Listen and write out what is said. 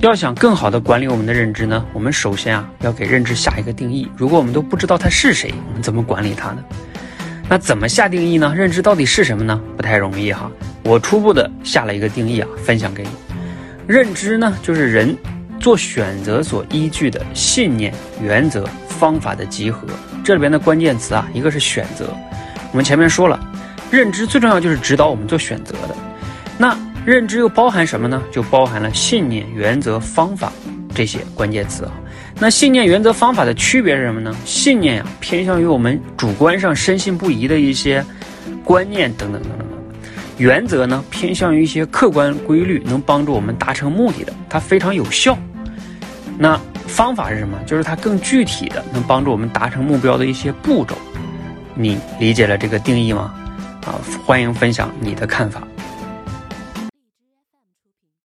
要想更好的管理我们的认知呢，我们首先啊要给认知下一个定义。如果我们都不知道它是谁，我们怎么管理它呢？那怎么下定义呢？认知到底是什么呢？不太容易哈。我初步的下了一个定义啊，分享给你。认知呢，就是人做选择所依据的信念、原则、方法的集合。这里边的关键词啊，一个是选择。我们前面说了，认知最重要就是指导我们做选择的。那认知又包含什么呢？就包含了信念、原则、方法这些关键词啊。那信念、原则、方法的区别是什么呢？信念呀，偏向于我们主观上深信不疑的一些观念等等等等。原则呢，偏向于一些客观规律，能帮助我们达成目的的，它非常有效。那方法是什么？就是它更具体的，能帮助我们达成目标的一些步骤。你理解了这个定义吗？啊，欢迎分享你的看法。